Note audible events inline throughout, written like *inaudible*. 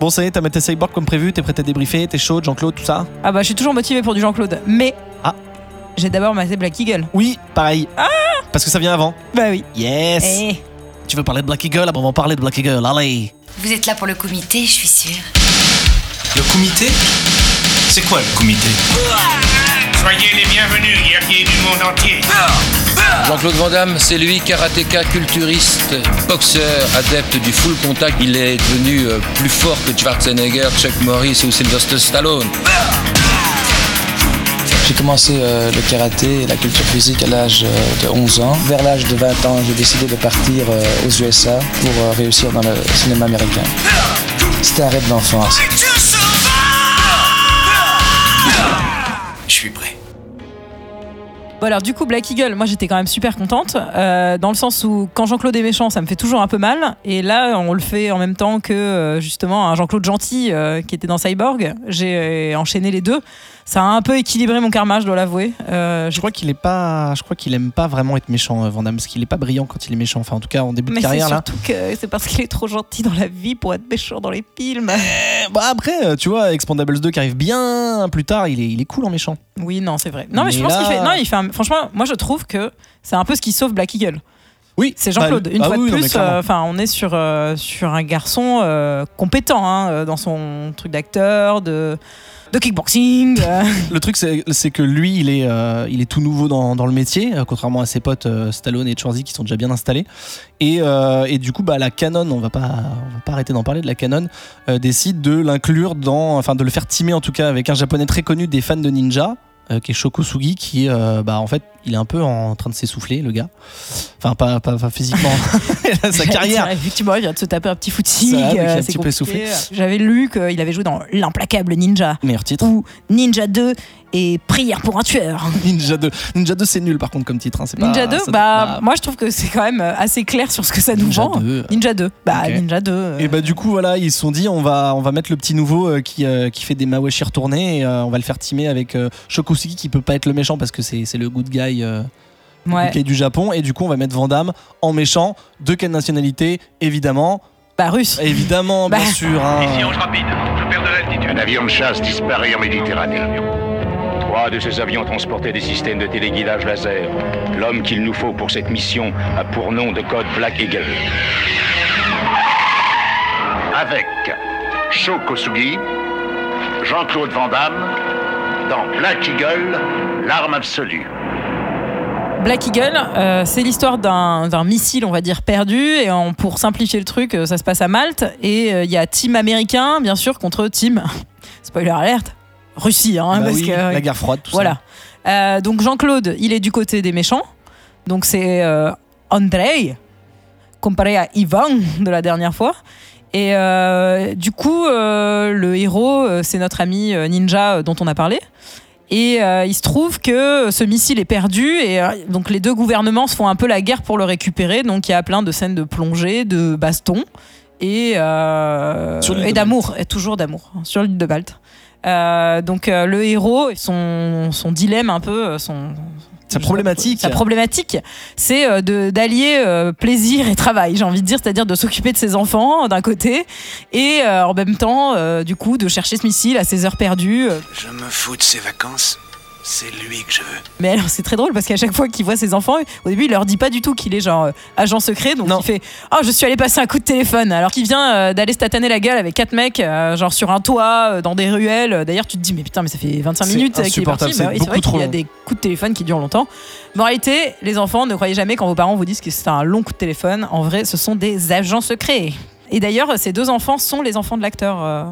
Bon, ça y est, t'as mis tes cyborgs comme prévu, t'es prêt à débriefer, t'es chaud, Jean-Claude, tout ça Ah bah je suis toujours motivé pour du Jean-Claude. Mais Ah. j'ai d'abord maté Black Eagle. Oui, pareil. Parce que ça vient avant. Bah oui. Yes Eh. Tu veux parler de Black Eagle Ah bon, on va parler de Black Eagle, allez Vous êtes là pour le comité, je suis sûre. Le comité? C'est quoi le comité? Soyez les bienvenus, guerriers du monde entier. Jean-Claude Van Damme, c'est lui, karatéka, culturiste, boxeur, adepte du full contact. Il est devenu euh, plus fort que Schwarzenegger, Chuck Norris ou Sylvester Stallone. J'ai commencé euh, le karaté et la culture physique à l'âge euh, de 11 ans. Vers l'âge de 20 ans, j'ai décidé de partir aux USA pour réussir dans le cinéma américain. C'était un rêve d'enfance. Bon alors du coup Black Eagle, moi j'étais quand même super contente euh, dans le sens où quand Jean-Claude est méchant, ça me fait toujours un peu mal. Et là on le fait en même temps que euh, justement un Jean-Claude gentil euh, qui était dans Cyborg. J'ai euh, enchaîné les deux. Ça a un peu équilibré mon karma, je dois l'avouer. Euh, Je crois qu'il est pas, je crois qu'il aime pas vraiment être méchant, Van Damme, parce qu'il est pas brillant quand il est méchant. Enfin, en tout cas, en début de mais c'est carrière là. surtout que c'est parce qu'il est trop gentil dans la vie pour être méchant dans les films. Bah après, euh, tu vois, Expandables 2 qui arrive bien plus tard, il est, il est cool en méchant. Oui, non, c'est vrai. Non, mais, je pense là- qu'il fait. Non, il fait. un- Franchement, moi je trouve que c'est un peu ce qui sauve Black Eagle. Oui, C'est Jean-Claude. Bah, Une ah fois oui, de plus, euh, enfin, on est sur euh, sur un garçon euh, compétent hein, dans son truc d'acteur, de de kickboxing. euh. *laughs* Le truc, c'est que lui, il est, euh, il est tout nouveau dans, le métier, euh, contrairement à ses potes Stallone et Schwarzy qui sont déjà bien installés. Et, et du coup, bah, la Canon, on va pas, on va pas arrêter d'en parler de la Canon, décide de l'inclure dans, enfin, de le faire teamer en tout cas avec un japonais très connu des fans de ninja. Euh, qui est Shokosugi, qui euh, bah en fait il est un peu en train de s'essouffler le gars. Enfin pas, pas, pas physiquement. *laughs* Sa carrière. Effectivement, il vient de se taper un petit footing. Euh, c'est. J'avais lu qu'il avait joué dans L'implacable ninja. Meilleur titre. Ou Ninja 2 et Prière pour un tueur. *laughs* Ninja 2 Ninja 2 c'est nul par contre comme titre hein, c'est pas- Ninja 2, ça- bah, moi je trouve que c'est quand même assez clair sur ce que ça nous Ninja vend. 2. Ninja 2. Bah. Ninja 2. euh, Et bah du coup voilà ils se sont dit on va on va mettre le petit nouveau euh, qui, euh, qui fait des Maweshi retournés et euh, on va le faire teamer avec euh, Shokosugi qui peut pas être le méchant parce que c'est c'est le good guy, euh, le ouais. good guy du Japon et du coup on va mettre Vandame en méchant de quelle nationalité évidemment? Bah, russe. évidemment bien Bah. sûr hein. Mission rapide. Je perds de l'altitude. Un avion de chasse disparu en Méditerranée. De ces avions transportaient des systèmes de téléguidage laser. L'homme qu'il nous faut pour cette mission a pour nom de code Black Eagle. Avec Sho Kosugi, Jean-Claude Van Damme, dans Black Eagle, l'arme absolue. Black Eagle, euh, c'est l'histoire d'un missile, on va dire, perdu. Et pour simplifier le truc, euh, ça se passe à Malte. Et euh, il y a team américain, bien sûr, contre team, *laughs* spoiler alerte, Russie. Hein, Bah parce oui, que, la guerre froide tout Voilà. Euh, donc Jean-Claude, il est du côté des méchants. Donc c'est euh, Andrei, comparé à Ivan *laughs* de la dernière fois. Et euh, du coup, euh, le héros, euh, c'est notre ami ninja dont on a parlé. Et il se trouve que ce missile est perdu et donc les deux gouvernements se font un peu la guerre pour le récupérer. Donc il y a plein de scènes de plongée, de baston et, d'amour, et toujours d'amour hein, sur l'île de Malte. Euh, donc euh, le héros, son, son dilemme un peu, euh, son Sa problématique. sa problématique, c'est de- d'allier euh, plaisir et travail, j'ai envie de dire, c'est-à-dire de s'occuper de ses enfants d'un côté et euh, en même temps, euh, du coup, de chercher ce missile à ses heures perdues. Je me fous de ses vacances. C'est lui que je veux. Mais alors c'est très drôle parce qu'à chaque fois qu'il voit ses enfants, au début il leur dit pas du tout qu'il est genre euh, agent secret, donc Non. il fait oh je suis allé passer un coup de téléphone alors qu'il vient euh, d'aller se tataner la gueule avec quatre mecs euh, genre sur un toit euh, dans des ruelles. D'ailleurs tu te dis mais putain mais ça fait 25 C'est minutes qu'il est parti. Bah oui, c'est vrai qu'il y a long. des coups de téléphone qui durent longtemps. Mais en réalité les enfants ne croyez jamais quand vos parents vous disent que c'est un long coup de téléphone. En vrai ce sont des agents secrets. Et d'ailleurs ces deux enfants sont les enfants de l'acteur. euh,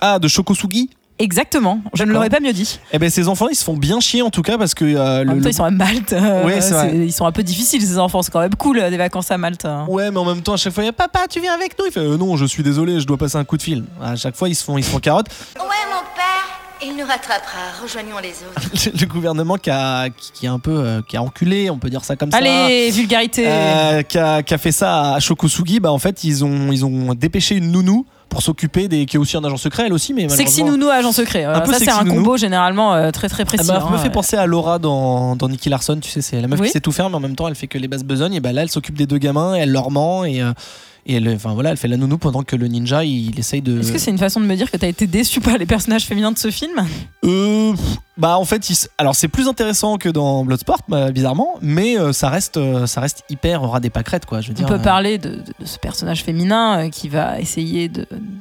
Ah de Shokosugi Exactement, je ne l'aurais pas mieux dit. Eh ben ces enfants ils se font bien chier en tout cas parce que euh, En le, même temps, le- ils sont à Malte. euh, Ouais, c'est vrai. Ils sont un peu difficiles, ces enfants. C'est quand même cool, euh, des vacances à Malte. hein. Ouais, mais en même temps, à chaque fois, il y a papa, tu viens avec nous? Il fait euh, non, je suis désolé, je dois passer un coup de fil. À chaque fois, ils se font, ils se font carotte. Ouais, mon père, il nous rattrapera. Rejoignons les autres. *laughs* Le gouvernement qui a, qui, qui est un peu, euh, qui a enculé, on peut dire ça comme ça. Allez, vulgarité. Euh, qui, a, qui a fait ça à Shokosugi, bah en fait, ils ont, ils ont dépêché une nounou pour s'occuper des. qui est aussi un agent secret, elle aussi, mais Sexy malheureusement- nounou agent secret. Euh, Un peu ça, c'est sexy un nounou. combo généralement euh, très très Ah précis. bah, hein, me fait ouais. penser à Laura dans, dans Nicky Larson, tu sais, c'est la meuf Oui. qui sait tout faire, mais en même temps, elle fait que les basses besognes. Et bah là, elle s'occupe des deux gamins, et elle leur ment, et, euh, Et elle, enfin voilà, elle fait la nounou pendant que le ninja il, essaye de. Est-ce que c'est une façon de me dire que t'as été déçu par les personnages féminins de ce film? Euh, bah en fait, il alors c'est plus intéressant que dans Bloodsport, bah, bizarrement, mais euh, ça reste, euh, ça reste hyper ras des pâquerettes quoi. Je veux On dire. peut euh, parler de, de- de ce personnage féminin euh, qui va essayer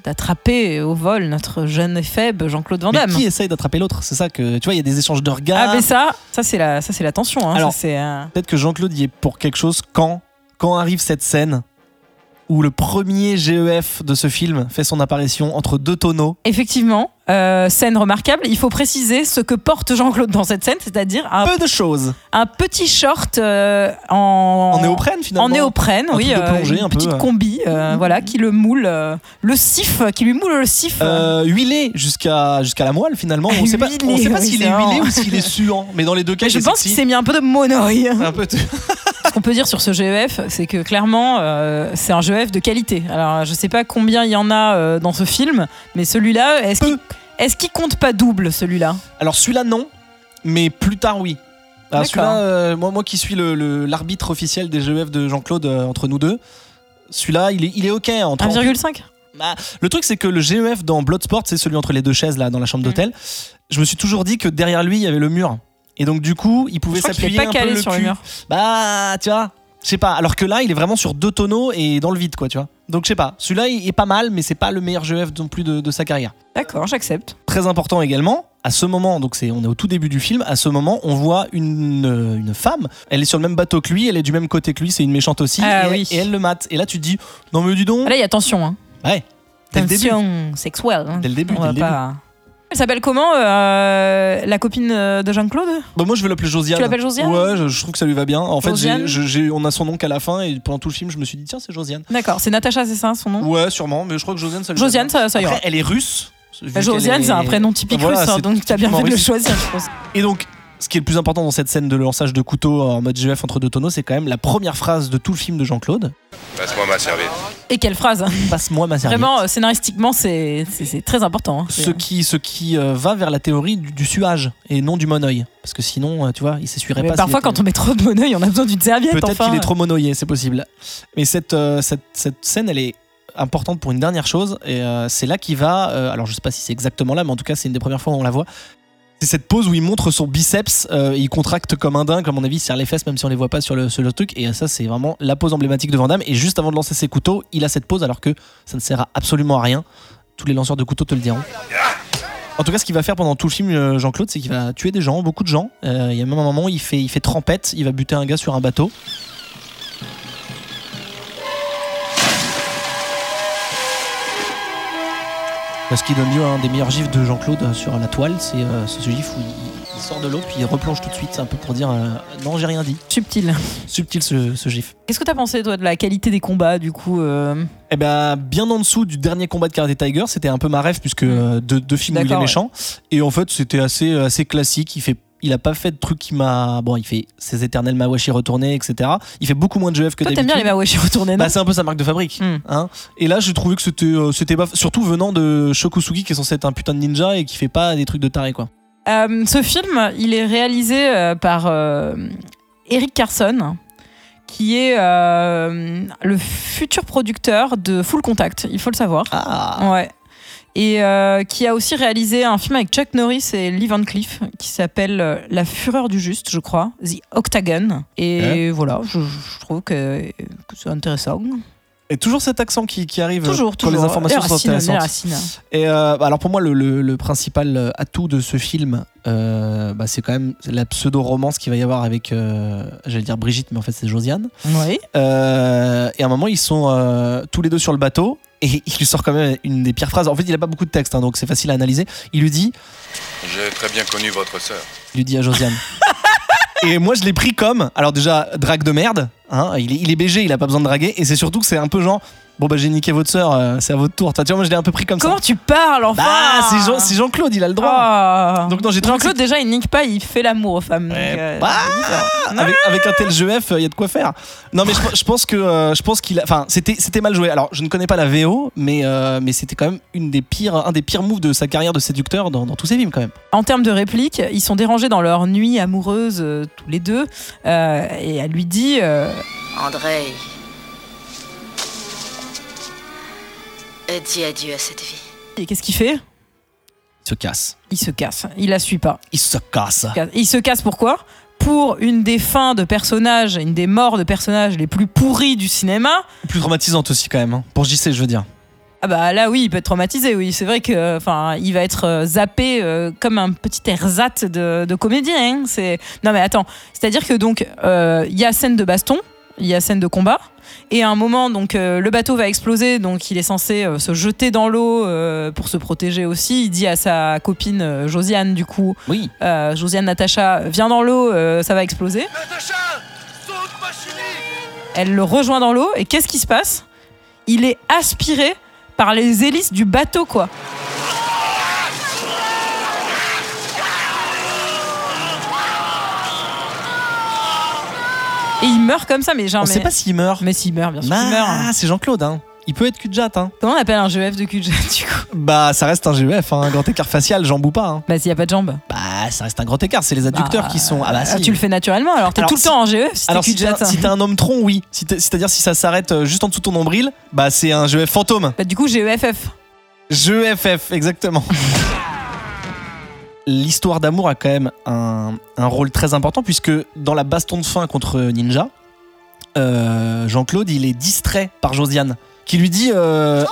d'attraper au vol notre jeune et faible Jean-Claude Van mais Damme. qui essaye d'attraper l'autre? C'est ça que tu vois, il y a des échanges de regards. Ah mais ça, ça c'est la, ça c'est la tension. Hein. Alors, Peut-être que Jean-Claude y est pour quelque chose quand, quand arrive cette scène où le premier GEF de ce film fait son apparition entre deux tonneaux. Effectivement, euh, scène remarquable. Il faut préciser ce que porte Jean-Claude dans cette scène, c'est-à-dire un, Peu de choses. un petit short euh, en, En néoprène finalement. En néoprène, Un oui, de plongée, une un petite euh. combi, euh, voilà, qui le moule, euh, le sif, qui lui moule le sif. Euh, huilé jusqu'à jusqu'à la moelle finalement. On Ah, sait pas, on sait pas oui, s'il est huilé ou s'il est suant. Mais dans les deux cas, Mais je pense qu'il s'est mis un peu de monoï. *laughs* un peu. de- Ce qu'on peut dire sur ce GEF, c'est que clairement, euh, c'est un GEF de qualité. Alors, je sais pas combien il y en a euh, dans ce film, mais celui-là, est-ce qu'il est qu'il compte pas double, celui-là? Alors celui-là non, mais plus tard oui. Celui-là, euh, moi, moi qui suis l'arbitre officiel des GEF de Jean-Claude euh, entre nous deux, celui-là il est, il est ok. Entre, 1,5 Bah, le truc, c'est que le GEF dans Bloodsport, c'est celui entre les deux chaises là dans la Mm. chambre d'hôtel. Je me suis toujours dit que derrière lui, il y avait le mur. Et donc, du coup, il pouvait s'appuyer pas un peu le sur le mur. Bah, tu vois, je sais pas. Alors que là, il est vraiment sur deux tonneaux et dans le vide, quoi, tu vois. Donc, je sais pas. Celui-là, il est pas mal, mais c'est pas le meilleur GEF non plus de, de sa carrière. D'accord, j'accepte. Très important également, à ce moment, donc c'est, on est au tout début du film, à ce moment, on voit une, euh, une femme. Elle est sur le même bateau que lui, elle est du même côté que lui, c'est une méchante aussi. Ah et, oui. et elle le mate. Et là, tu te dis, non, mais dis donc. Là, il y a tension. Hein. Ouais, dès le début. Tension sexuelle. hein. Dès le début, On dès va le pas- Elle s'appelle comment euh, La copine euh, de Jean-Claude? Bah, moi je vais l'appeler Josiane. Tu l'appelles Josiane? Ouais, je, je trouve que ça lui va bien. En fait, on a son nom qu'à la fin et pendant tout le film, je me suis dit tiens, c'est Josiane. D'accord, c'est Natacha, c'est ça son nom? Ouais, sûrement, mais je crois que Josiane ça lui va Josiane, bien. ça, ça ira. Après, elle est russe. Bah, Josiane, est- c'est un prénom typique Voilà, russe, hein, donc t'as bien fait de le choisir, je pense. Et donc, ce qui est le plus important dans cette scène de lançage de couteau en mode GF entre deux tonneaux, c'est quand même la première phrase de tout le film de Jean-Claude. Passe-moi ma serviette. Et quelle phrase Passe-moi ma serviette. Vraiment, euh, scénaristiquement, c'est très important. hein. Ce qui, ce qui euh, va vers la théorie du, du suage et non du monoeil. Parce que sinon, euh, tu vois, il s'essuierait pas. parfois, était- quand on met trop de monnaie, on a besoin d'une serviette. Peut-être enfin. qu'il est trop monoïé, c'est possible. Mais cette, euh, cette, cette scène, elle est importante pour une dernière chose, et c'est là qu'il va. alors, je sais pas si c'est exactement là, mais en tout cas, c'est une des premières fois où on la voit. C'est cette pose où il montre son biceps, euh, il contracte comme un dingue, comme à mon avis, il serre les fesses, même si on les voit pas sur le, truc. Et ça, c'est vraiment la pose emblématique de Van Damme. Et juste avant de lancer ses couteaux, il a cette pose, alors que ça ne sert absolument à rien. Tous les lanceurs de couteaux te le diront. En tout cas, ce qu'il va faire pendant tout le film, euh, Jean-Claude, c'est qu'il va tuer des gens, beaucoup de gens. Euh, Il y a même un moment, il fait, il fait trempette, il va buter un gars sur un bateau. Ce qui donne lieu à un des meilleurs gifs de Jean-Claude sur la toile, c'est euh, ce gif où il, il sort de l'eau puis il replonge tout de suite. Un peu pour dire euh, non, j'ai rien dit. Subtil. Subtil ce, ce gif. Qu'est-ce que t'as pensé, toi, de la qualité des combats, du coup euh, Eh ben, bien en dessous du dernier combat de Karate Tiger, c'était un peu ma rêve puisque euh, deux, deux films où il est ouais. méchant. Et en fait, c'était assez, assez classique. Il fait, il a pas fait de truc qui m'a, bon, il fait ses éternels Mawashi retournés, etc. Il fait beaucoup moins de GF que Toi, d'habitude. t'aimes bien les Mawashi retournés, non Bah, c'est un peu sa marque de fabrique. Hmm. Hein et là, j'ai trouvé que c'était, euh, c'était pas, surtout venant de Shokusugi qui est censé être un putain de ninja et qui fait pas des trucs de taré quoi. Euh, ce film, il est réalisé euh, par euh, Eric Carson, qui est le futur producteur de Full Contact, il faut le savoir. Ah. Ouais. Et euh, qui a aussi réalisé un film avec Chuck Norris et Lee Van Cleef qui s'appelle euh, La Fureur du Juste, je crois, The Octagon. Et voilà, je, je trouve que, que c'est intéressant. Et toujours cet accent qui, qui arrive Toujours, quand toujours. les informations Les sont racines, les intéressantes. racines. Et euh, bah alors pour moi, le, le- le principal euh, atout de ce film, euh, bah, c'est quand même la pseudo-romance qu'il va y avoir avec, euh, j'allais dire Brigitte, mais en fait c'est Josiane. Oui. Euh, et à un moment, ils sont euh, tous les deux sur le bateau. Et *laughs* il lui sort quand même une des pires phrases. En fait, il a pas beaucoup de texte, hein, donc c'est facile à analyser. Il lui dit, J'ai très bien connu votre sœur. il lui dit à Josiane. *laughs* et moi, je l'ai pris comme, alors déjà, drague de merde. Hein, il, est, il est BG, il a pas besoin de draguer. Et c'est surtout que c'est un peu genre, bon bah j'ai niqué votre sœur, euh, c'est à votre tour. Tu vois, moi je l'ai un peu pris comme Comment ça. tu parles, enfin Bah, c'est Jean- c'est Jean-Claude, il a le droit. Ah. Donc non, j'ai Jean-Claude, déjà, il nique pas, il fait l'amour aux femmes. donc, euh, bah, avec, avec un tel GF, il y a de quoi faire. Non, mais je, je pense que euh, je pense qu'il, a- enfin, c'était c'était mal joué. Alors, je ne connais pas la VO, mais euh, mais c'était quand même une des pires, un des pires moves de sa carrière de séducteur dans, dans tous ses films quand même. En termes de répliques, ils sont dérangés dans leur nuit amoureuse, euh, tous les deux. euh, et elle lui dit euh, André, Dis adieu à cette vie. Et qu'est-ce qu'il fait? Il se casse. Il se casse. Il la suit pas. Il se casse. Il se casse pourquoi? Pour une des fins de personnages, une des morts de personnages les plus pourris du cinéma. Plus traumatisante aussi quand même. hein. Pour JC, je veux dire. Ah bah là oui, il peut être traumatisé, oui. C'est vrai que enfin, il va être euh, zappé euh, comme un petit ersatz de, de comédien. hein. C'est non mais attends, c'est-à-dire que donc euh, il y a scène de baston, il y a scène de combat. Et à un moment, donc euh, le bateau va exploser, donc il est censé euh, se jeter dans l'eau euh, pour se protéger aussi. Il dit à sa copine euh, Josiane, du coup, Oui. euh, Josiane Natacha, viens dans l'eau, euh, ça va exploser. Elle le rejoint dans l'eau et qu'est-ce qui se passe? Il est aspiré par les hélices du bateau, quoi. Et il meurt comme ça, mais genre. On mais... sait pas s'il meurt. Mais s'il meurt, bien sûr qu'il meurt. Ah, c'est Jean-Claude. Hein. Il peut être jatte. Hein. Comment on appelle un GEF de jatte, *laughs* du coup Bah, ça reste un GEF, hein. un grand écart facial, j'en boue pas. Hein. Bah, s'il y a pas de jambes. Bah, ça reste un grand écart. C'est les adducteurs Bah, qui sont. Ah bah si. Tu le fais naturellement, alors t'es tout le si- temps en GEF si t'es si t'es si un homme tronc, oui. Si C'est-à-dire si ça s'arrête euh, juste en dessous de ton nombril, bah c'est un GEF fantôme. Bah, du coup, GEFF. GEFF, exactement. *laughs* L'histoire d'amour a quand même un, un rôle très important puisque dans la baston de fin contre Ninja, euh, Jean-Claude il est distrait par Josiane qui lui dit euh,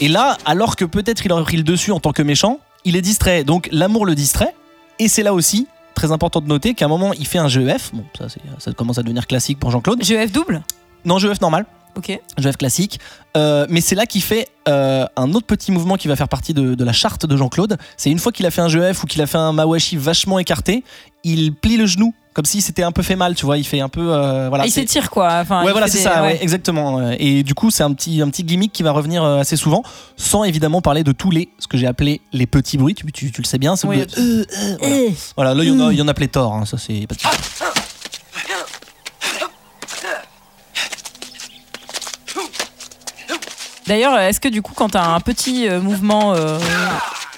et là alors que peut-être il aurait pris le dessus en tant que méchant, il est distrait. Donc l'amour le distrait. Et c'est là aussi très important de noter qu'à un moment il fait un GEF bon ça, ça commence à devenir classique pour Jean-Claude. GEF double non GEF normal Ok. GEF classique. Euh, mais c'est là qu'il fait euh, un autre petit mouvement qui va faire partie de, de la charte de Jean-Claude. C'est une fois qu'il a fait un GEF ou qu'il a fait un Mawashi vachement écarté, il plie le genou comme si c'était un peu fait mal, tu vois. Il fait un peu. euh, voilà, il s'étire, quoi. Enfin, Ouais, il voilà, c'est des- ça, ouais. ouais, exactement. Et du coup, c'est un petit, un petit gimmick qui va revenir euh, assez souvent, sans évidemment parler de tous les, ce que j'ai appelé les petits bruits. Tu, tu- tu le sais bien, c'est Oui, le- voilà. Voilà, là, il y en a, il y en a pléthore, hein, ça c'est pas de D'ailleurs, est-ce que du coup, quand t'as un petit euh, mouvement euh,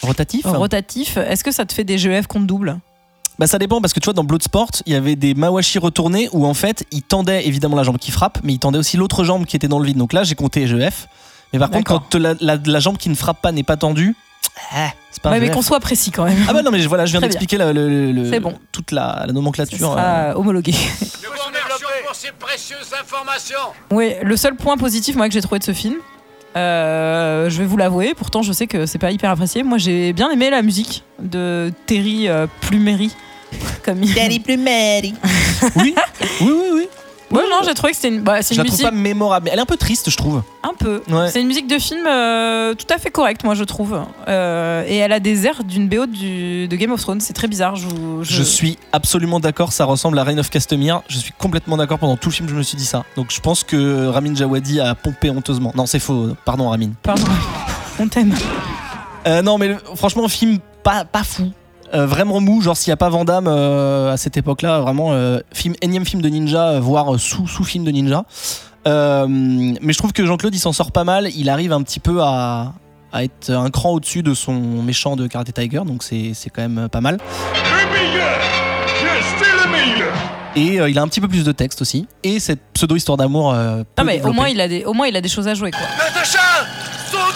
Rotatif rotatif, est-ce que ça te fait des GEF contre double? Bah ça dépend parce que tu vois dans Bloodsport il y avait des mawashi retournés où en fait il tendait évidemment la jambe qui frappe mais il tendait aussi l'autre jambe qui était dans le vide donc là j'ai compté GEF mais par contre quand la, la- la jambe qui ne frappe pas n'est pas tendue ah, c'est pas Ouais, mais qu'on soit précis quand même. ah bah non mais je- voilà je viens d'expliquer le- le- le- C'est bon. toute la, nomenclature sera euh. homologué. Nous vous remercions pour ces précieuses informations. Oui, le seul point positif moi que j'ai trouvé de ce film, euh, je vais vous l'avouer, pourtant je sais que c'est pas hyper apprécié. Moi j'ai bien aimé la musique de Terry euh, Plumery. Comme il... Terry Plumeri oui oui oui oui Non, j'ai trouvé que c'était une, bah, c'est je une la trouve musique pas mémorable mais elle est un peu triste je trouve un peu. Ouais. C'est une musique de film euh, tout à fait correcte, moi je trouve. Euh, et elle a des airs d'une BO du, de Game of Thrones. C'est très bizarre. Je, vous- Je suis absolument d'accord, ça ressemble à Reign of Castamere. Je suis complètement d'accord pendant tout le film, je me suis dit ça. Donc je pense que Ramin Djawadi a pompé honteusement. Non, c'est faux, pardon Ramin. Pardon. On t'aime. Euh, non, mais le- franchement, film pas, pas fou. Euh, vraiment mou, genre s'il n'y a pas Vandame à cette époque-là, vraiment euh, film, énième film de ninja, euh, voire sous, sous film de ninja. Euh, mais je trouve que Jean-Claude il s'en sort pas mal, il arrive un petit peu à, à être un cran au-dessus de son méchant de Karate Tiger, donc c'est c'est quand même pas mal. Le meilleur Yes, c'est le meilleur Et euh, il a un petit peu plus de texte aussi. Et cette pseudo-histoire d'amour. euh, mais au moins il a des, au moins il a des choses à jouer quoi. Natacha Saute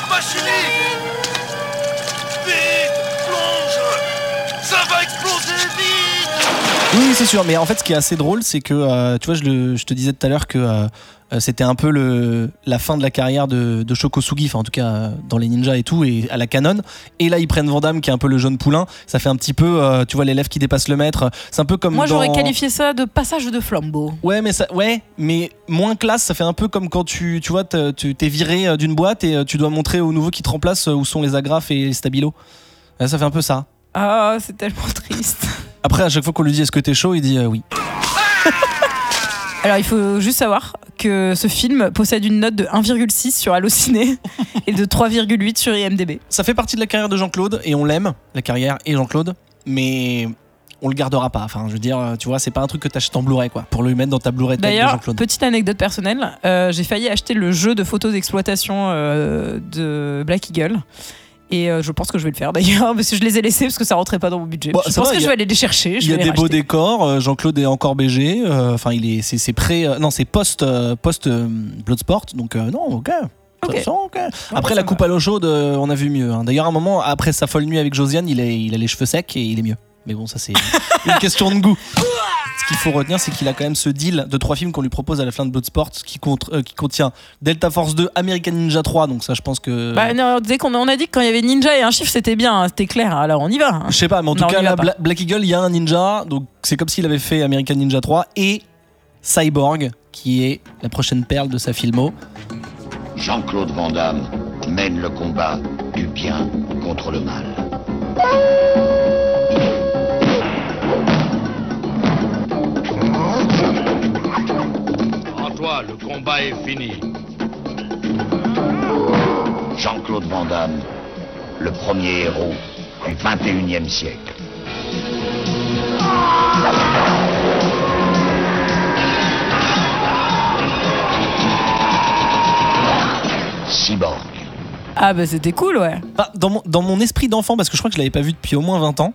Oui, c'est sûr. Mais en fait, ce qui est assez drôle, c'est que, euh, tu vois, je, le- je te disais tout à l'heure que euh, euh, c'était un peu le, la fin de la carrière de, de Shokosugi, enfin, en tout cas, dans les ninjas et tout, et à la canon. Et là, ils prennent Vandame, qui est un peu le jeune poulain. Ça fait un petit peu, euh, tu vois, l'élève qui dépasse le maître. C'est un peu comme. Moi j'aurais qualifié ça de passage de flambeau. Ouais, mais ça, ouais, mais moins classe. Ça fait un peu comme quand tu, tu vois, tu t'es viré d'une boîte et tu dois montrer au nouveau qui te remplace euh, où sont les agrafes et les stabilos. Ça fait un peu ça. Ah c'est tellement *laughs* triste. Après, à chaque fois qu'on lui dit est-ce que t'es chaud, il dit euh, oui. *laughs* Alors il faut juste savoir que ce film possède une note de 1,6 sur Allociné *laughs* et de 3,8 sur IMDb. Ça fait partie de la carrière de Jean-Claude et on l'aime, la carrière et Jean-Claude, mais on le gardera pas. Enfin, je veux dire, tu vois, c'est pas un truc que t'achètes en Blu-ray, quoi, pour le mettre dans ta Blu-ray de D'ailleurs, Jean-Claude. petite anecdote personnelle, euh, j'ai failli acheter le jeu de photos d'exploitation euh, de Black Eagle. Et euh, je pense que je vais le faire d'ailleurs, *laughs* parce que je les ai laissés parce que ça rentrait pas dans mon budget. Je pense va, que je vais aller les chercher. Il y a des beaux décors. euh, Jean-Claude est encore BG. euh, Enfin, il est, c'est, c'est pré, non, c'est post, post Bloodsport. Donc non, ok. Après la coupe à l'eau chaude, on a vu mieux. hein. D'ailleurs, à un moment, après sa folle nuit avec Josiane, il a les cheveux secs et il est mieux. Mais bon, ça c'est une question de goût. Ce qu'il faut retenir, c'est qu'il a quand même ce deal de trois films qu'on lui propose à la fin de Bloodsport, qui, compte, euh, qui contient Delta Force 2, American Ninja 3. Donc ça, je pense que. Bah, non, dès qu'on on a dit que quand il y avait ninja et un chiffre, c'était bien, hein, c'était clair. Alors on y va. hein. Je sais pas, mais en tout Non, cas, là. Bla- Black Eagle, il y a un ninja, donc c'est comme s'il avait fait American Ninja 3 et Cyborg, qui est la prochaine perle de sa filmo. Jean-Claude Van Damme mène le combat du bien contre le mal. Toi, le combat est fini. Jean-Claude Van Damme, le premier héros du 21e siècle. Cyborg. Ah bah c'était cool, ouais. Bah, dans, mon, dans mon esprit d'enfant, parce que je crois que je l'avais pas vu depuis au moins 20 ans,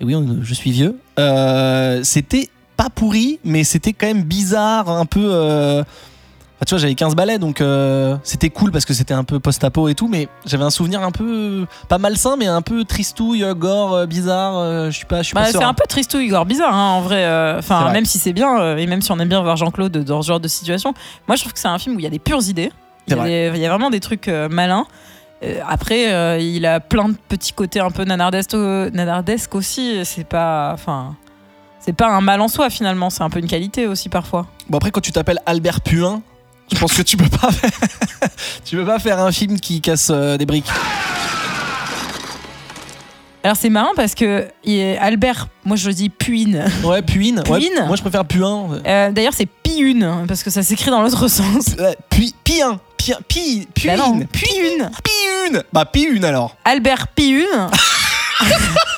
et oui, je suis vieux, euh, c'était pas pourri, mais c'était quand même bizarre, un peu. euh, enfin, tu vois, j'avais 15 balais, donc euh, c'était cool parce que c'était un peu post-apo et tout, mais j'avais un souvenir un peu. pas malsain, mais un peu tristouille, gore, euh, bizarre. euh, je suis pas, je suis Bah, pas c'est un peu tristouille, Igor, bizarre hein, en vrai. Enfin, même si c'est bien, et même si on aime bien voir Jean-Claude dans ce genre de situation, moi je trouve que c'est un film où il y a des pures idées. Il y, a des- il y a vraiment des trucs malins. Après, euh, il a plein de petits côtés un peu nanardesques, nanardesques aussi. C'est pas, enfin, c'est pas un mal en soi finalement. C'est un peu une qualité aussi parfois. Bon, après, quand tu t'appelles Albert Puin, je pense que tu peux pas faire, *laughs* tu peux pas faire un film qui casse euh, des briques. Alors c'est marrant parce que Albert, moi je dis Puine. Ouais, Puin. ouais, Puin moi, je préfère Puin. Euh, D'ailleurs c'est Piune parce que ça s'écrit dans l'autre sens. Ouais, Puis, Pien. Pien. Pi. Puin. Bah. Piune. Bah, Piune alors. Albert Piune. *laughs*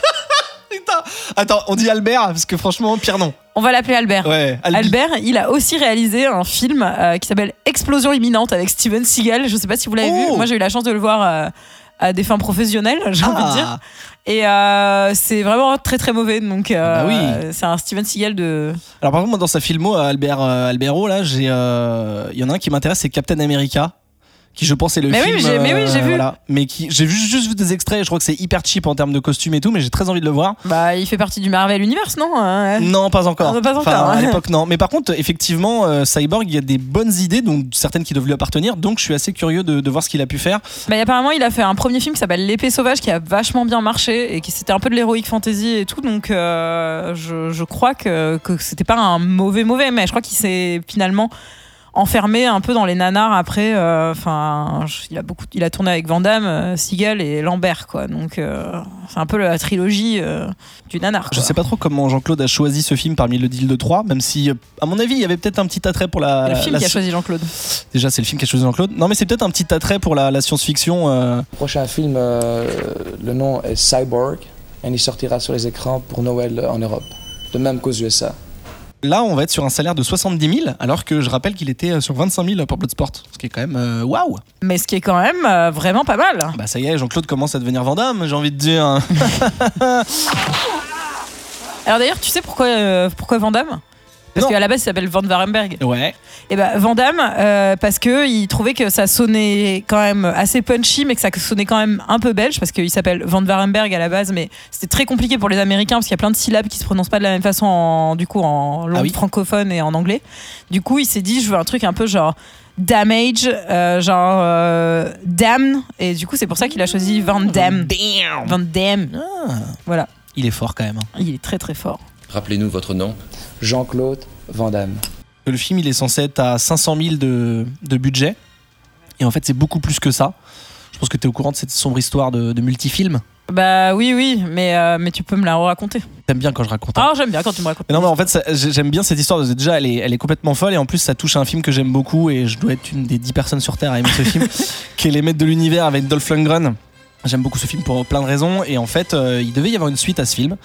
Putain. Attends, on dit Albert parce que franchement, pire non. On va l'appeler Albert. Ouais, Albi. Albert, il a aussi réalisé un film euh, qui s'appelle Explosion imminente avec Steven Seagal. Je sais pas si vous l'avez Oh. vu. Moi, j'ai eu la chance de le voir euh, à des fins professionnelles, *laughs* j'ai envie de dire. Ah, Et euh, c'est vraiment très très mauvais. Donc, euh, bah oui. c'est un Steven Seagal de. Alors, par contre, moi, dans sa filmo, Albert, euh, Albero, là, j'ai, euh, il y en a un qui m'intéresse, c'est Captain America. Qui je pense est le Mais film. mais oui, j'ai vu. Voilà. Mais qui, j'ai vu, juste vu des extraits. Je crois que c'est hyper cheap en termes de costumes et tout, mais j'ai très envie de le voir. Bah, il fait partie du Marvel Universe, non Euh, Non, pas encore. Ah, pas encore, Enfin, à *laughs* l'époque, non. Mais par contre, effectivement, euh, Cyborg, il y a des bonnes idées, donc certaines qui doivent lui appartenir. Donc, je suis assez curieux de, de voir ce qu'il a pu faire. Bah, apparemment, il a fait un premier film qui s'appelle L'épée sauvage qui a vachement bien marché et qui c'était un peu de l'héroïque fantasy et tout. Donc, euh, je, je crois que, que c'était pas un mauvais mauvais, mais je crois qu'il s'est finalement enfermé un peu dans les nanars après. euh, Enfin, je- il a beaucoup, il a tourné avec Van Damme, euh, Seagal et Lambert, quoi. Donc, euh, c'est un peu la trilogie euh, du nanar. Je quoi. sais pas trop comment Jean-Claude a choisi ce film parmi le deal de 3, même si, à mon avis, il y avait peut-être un petit attrait pour la. le film la- qui a choisi Jean-Claude. Déjà, c'est le film qui a choisi Jean-Claude. Non, mais c'est peut-être un petit attrait pour la, la science-fiction. euh, Prochain film, euh, le nom est Cyborg, et il sortira sur les écrans pour Noël en Europe, de même qu'aux USA. Là, on va être sur un salaire de 70 000, alors que je rappelle qu'il était euh, sur 25 000 pour Bloodsport. Ce qui est quand même euh, waouh! Mais ce qui est quand même euh, vraiment pas mal. Bah, ça y est, Jean-Claude commence à devenir Vandame, j'ai envie de dire. *laughs* Alors d'ailleurs, tu sais pourquoi, euh, pourquoi Parce qu'à la base, il s'appelle Van Varenberg. ouais. Et ben Van Damme, euh, parce que il trouvait que ça sonnait quand même assez punchy, mais que ça sonnait quand même un peu belge, parce qu'il s'appelle Van Varenberg à la base, mais c'était très compliqué pour les Américains parce qu'il y a plein de syllabes qui se prononcent pas de la même façon, en, du coup en langue Ah oui. francophone et en anglais. Du coup, il s'est dit, je veux un truc un peu genre damage, euh, genre euh, damn, et du coup c'est pour ça qu'il a choisi Van Damme. Van Damme. Ah, Voilà, il est fort quand même. hein. il est très très fort. Rappelez-nous votre nom. Jean-Claude Van Damme. Le film, il est censé être à 500 000 de, de budget. Et en fait, c'est beaucoup plus que ça. Je pense que tu es au courant de cette sombre histoire de, de multifilm. Bah oui, oui, mais, euh, mais tu peux me la raconter. T'aimes bien quand je raconte. hein. Ah, j'aime bien quand tu me racontes. Mais non, mais en fait, ça- j'aime bien cette histoire. Déjà, elle est, elle est complètement folle. Et en plus, ça touche à un film que j'aime beaucoup. Et je dois être une des 10 personnes sur Terre à aimer ce film, *laughs* qui est Les Maîtres de l'Univers avec Dolph Lundgren. J'aime beaucoup ce film pour plein de raisons. Et en fait, euh, il devait y avoir une suite à ce film.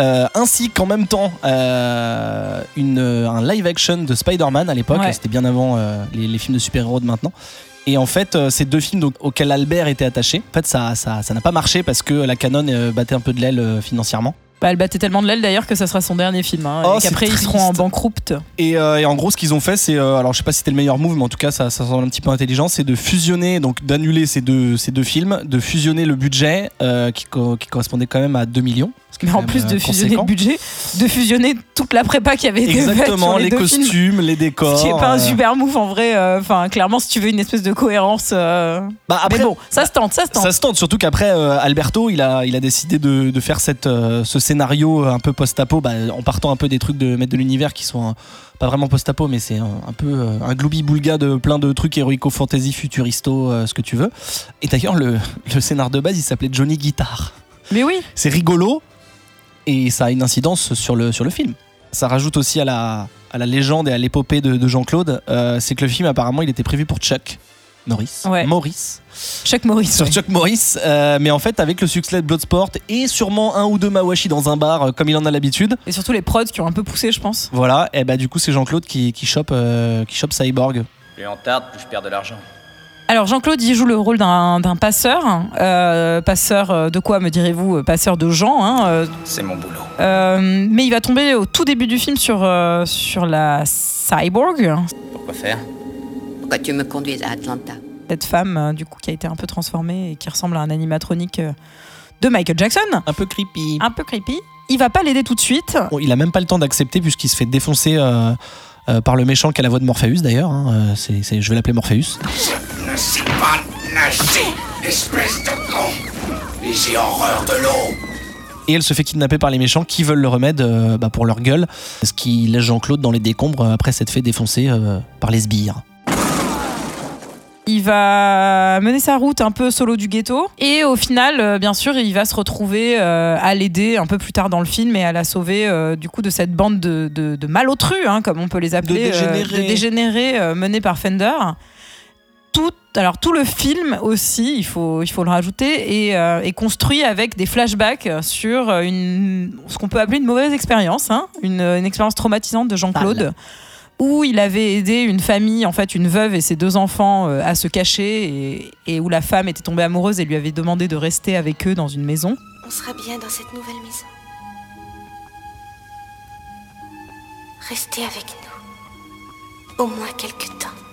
Euh, ainsi qu'en même temps, euh, une, un live action de Spider-Man à l'époque. Ouais. C'était bien avant les, les films de super-héros de maintenant. Et en fait, ces deux films donc, auxquels Albert était attaché, en fait, ça ça, ça n'a pas marché parce que la Canon battait un peu de l'aile financièrement. Bah, elle battait tellement de l'aile d'ailleurs que ça sera son dernier film. hein, Oh, et qu'après ils seront en banqueroute. Et, euh, et en gros, ce qu'ils ont fait, c'est, euh, alors je sais pas si c'était le meilleur move, mais en tout cas, ça, ça semble un petit peu intelligent, c'est de fusionner, donc d'annuler ces deux, ces deux films, de fusionner le budget euh, qui, co- qui correspondait quand même à 2 millions. Mais en plus euh, de fusionner le budget, de fusionner toute la prépa qui avait été Exactement, sur les, les, deux films. costumes, les décors. Ce qui est pas un euh, super move en vrai. euh, Enfin, clairement, si tu veux une espèce de cohérence. euh, Bah, après, Mais bon, ça se tente, ça se tente. Ça se tente, surtout qu'après, euh, Alberto, il a, il a décidé de, de faire cette, euh, ce scénario un peu post-apo, bah, en partant un peu des trucs de maître de l'univers qui sont euh, pas vraiment post-apo, mais c'est un, un peu euh, un gloubi-boulga de plein de trucs héroïco-fantasy, futuristo, euh, ce que tu veux. Et d'ailleurs, le, le scénar de base, il s'appelait Johnny Guitar. Mais oui. C'est rigolo et ça a une incidence sur le, sur le film. Ça rajoute aussi à la, à la légende et à l'épopée de, de Jean-Claude, euh, c'est que le film, apparemment, il était prévu pour Chuck Norris. Ouais. Maurice Chuck Morris. sur ouais. Chuck Norris, euh, mais en fait avec le succès de Bloodsport et sûrement un ou deux Mawashi dans un bar euh, comme il en a l'habitude. Et surtout les prods qui ont un peu poussé, je pense. Voilà, et bah du coup c'est Jean-Claude qui, qui chope euh, qui chope Cyborg. Plus on tarde, plus je perds de l'argent. Alors Jean-Claude, il joue le rôle d'un passeur. Euh, passeur euh, de quoi, me direz-vous Passeur de gens. hein, euh, C'est mon boulot. euh, mais il va tomber au tout début du film sur, euh, sur la cyborg, Pourquoi faire? Pourquoi tu me conduis à Atlanta? Cette femme euh, du coup qui a été un peu transformée et qui ressemble à un animatronique euh, de Michael Jackson. Un peu creepy. Un peu creepy. Il va pas l'aider tout de suite. Bon, il a même pas le temps d'accepter puisqu'il se fait défoncer euh, euh, par le méchant qui a la voix de Morpheus d'ailleurs. hein. Euh, je vais l'appeler Morpheus. Ne sais pas nager, espèce de con Et j'ai horreur de l'eau Et elle se fait kidnapper par les méchants qui veulent le remède euh, bah, pour leur gueule. Ce qui laisse Jean-Claude dans les décombres euh, après s'être fait défoncer euh, par les sbires. Il va mener sa route un peu solo du ghetto. Et au final, euh, bien sûr, il va se retrouver euh, à l'aider un peu plus tard dans le film et à la sauver euh, du coup de cette bande de, de, de malotrus, hein, comme on peut les appeler, De dégénérés. dégénérés euh, menés par Fender. Tout, alors tout le film aussi, il faut, il faut le rajouter, est, euh, est construit avec des flashbacks sur euh, une, ce qu'on peut appeler une mauvaise expérience, hein, une, une expérience traumatisante de Jean-Claude où il avait aidé une famille, en fait une veuve et ses deux enfants euh, à se cacher et, et où la femme était tombée amoureuse et lui avait demandé de rester avec eux dans une maison. On sera bien dans cette nouvelle maison. Restez avec nous. Au moins quelque temps.